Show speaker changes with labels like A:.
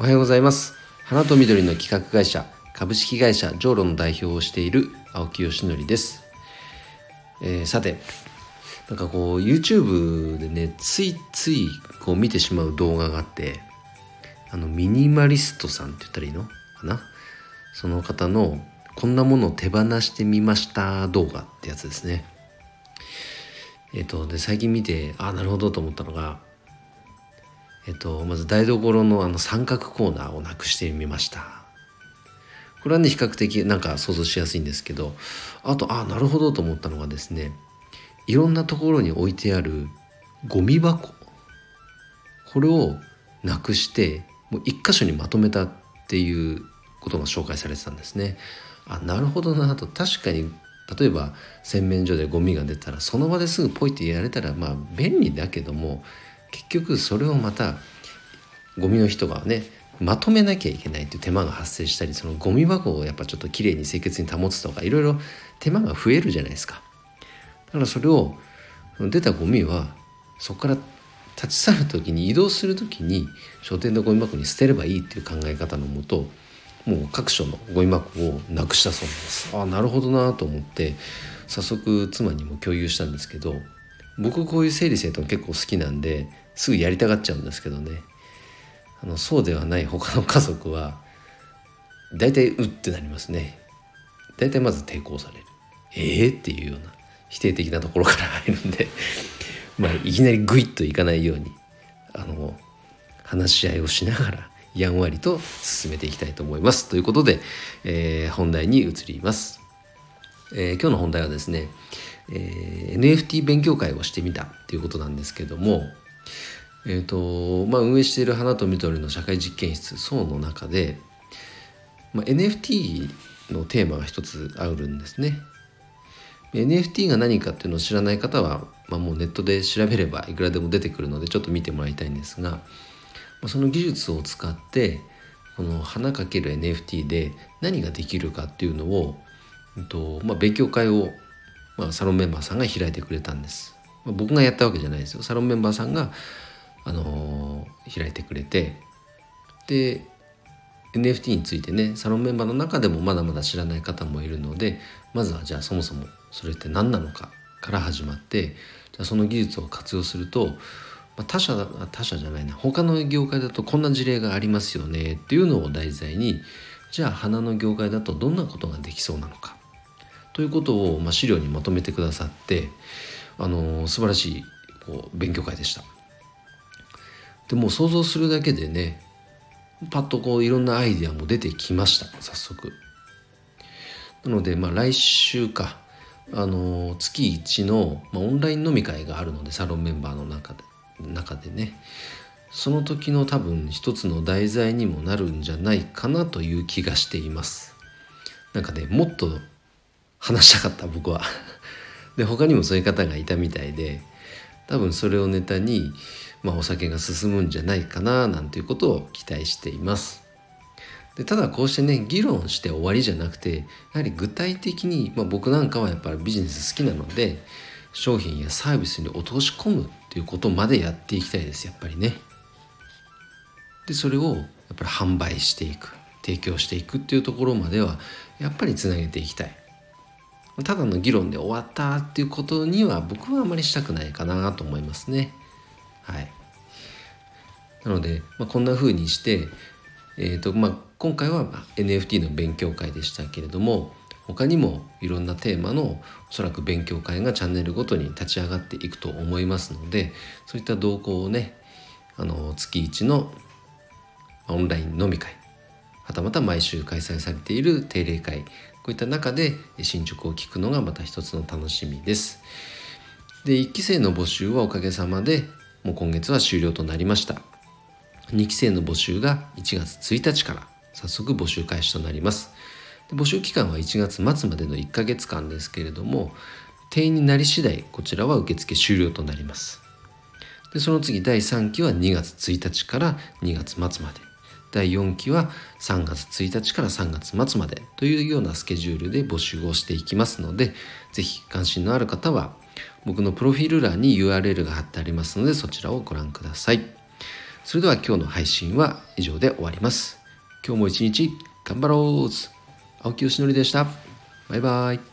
A: おはようございます。花と緑の企画会社株式会社ジョーロの代表をしている青木よしのりです、えー、さてなんかこう YouTube でねついついこう見てしまう動画があってあのミニマリストさんって言ったらいいの？かな？その方のこんなものを手放してみました動画ってやつですね。えっ、とで最近見てああなるほどと思ったのがえっと、まず台所のあの三角コーナーをなくしてみました。これはね、比較的なんか想像しやすいんですけど、あと、あ、なるほどと思ったのがですね、いろんなところに置いてあるゴミ箱。これをなくして、もう一箇所にまとめたっていうことが紹介されてたんですね。あ、なるほどなと、確かに例えば洗面所でゴミが出たらその場ですぐポイってやれたらまあ便利だけども結局それをまたゴミの人がねまとめなきゃいけないっていう手間が発生したりそのゴミ箱をやっぱちょっときれいに清潔に保つとかいろいろ手間が増えるじゃないですか。だからそれを出たゴミはそこから立ち去る時に移動する時に商店のゴミ箱に捨てればいいっていう考え方のもともう各所のゴミ箱をなくしたそうなんです。ああなるほどなと思って早速妻にも共有したんですけど僕こういう整理整頓結構好きなんですぐやりたがっちゃうんですけどね。あのそうではない他の家族は大体うってなりますね。大体まず抵抗される。ええー、っていうような否定的なところから入るんで まあいきなりグイッといかないようにあの話し合いをしながらやんわりと進めていきたいと思います。ということで、えー、本題に移ります、えー、今日の本題はですねえー、NFT 勉強会をしてみたっていうことなんですけども、えーとまあ、運営している花と緑の社会実験室層の中で、まあ、NFT のテーマが一つあるんですね。NFT が何かっていうのを知らない方は、まあ、もうネットで調べればいくらでも出てくるのでちょっと見てもらいたいんですが、まあ、その技術を使ってこの花かける NFT で何ができるかっていうのを、えっとまあ、勉強会をまあ、サロンメンバーさんが開いてくれたんです、まあ、僕がやったわけじゃないですよ。サロンメンバーさんが、あのー、開いてくれてで NFT についてねサロンメンバーの中でもまだまだ知らない方もいるのでまずはじゃあそもそもそれって何なのかから始まってじゃあその技術を活用すると、まあ、他社他社じゃないな。他の業界だとこんな事例がありますよねっていうのを題材にじゃあ花の業界だとどんなことができそうなのか。ということを、まあ、資料にまとめてくださってあの素晴らしいこう勉強会でした。でも想像するだけでねパッとこういろんなアイデアも出てきました早速。なのでまあ来週かあの月1の、まあ、オンライン飲み会があるのでサロンメンバーの中で中でねその時の多分一つの題材にもなるんじゃないかなという気がしています。なんかねもっと話したかった僕は。で他にもそういう方がいたみたいで多分それをネタに、まあ、お酒が進むんじゃないかななんていうことを期待しています。でただこうしてね議論して終わりじゃなくてやはり具体的に、まあ、僕なんかはやっぱりビジネス好きなので商品やサービスに落とし込むっていうことまでやっていきたいですやっぱりね。でそれをやっぱり販売していく提供していくっていうところまではやっぱりつなげていきたい。ただの議論で終わったっていうことには僕はあまりしたくないかなと思いますね。はい。なので、まあ、こんな風にして、えーとまあ、今回は NFT の勉強会でしたけれども他にもいろんなテーマのおそらく勉強会がチャンネルごとに立ち上がっていくと思いますのでそういった動向をねあの月1のオンライン飲み会はたまた毎週開催されている定例会こういった中で進捗を聞くのがまた一つの楽しみです。で1期生の募集はおかげさまでもう今月は終了となりました。2期生の募集が1月1日から早速募集開始となります。募集期間は1月末までの1ヶ月間ですけれども定員になり次第こちらは受付終了となります。でその次第3期は2月1日から2月末まで第4期は3月1日から3月末までというようなスケジュールで募集をしていきますので、ぜひ関心のある方は僕のプロフィール欄に URL が貼ってありますのでそちらをご覧ください。それでは今日の配信は以上で終わります。今日も一日頑張ろう。青木よしのりでした。バイバイ。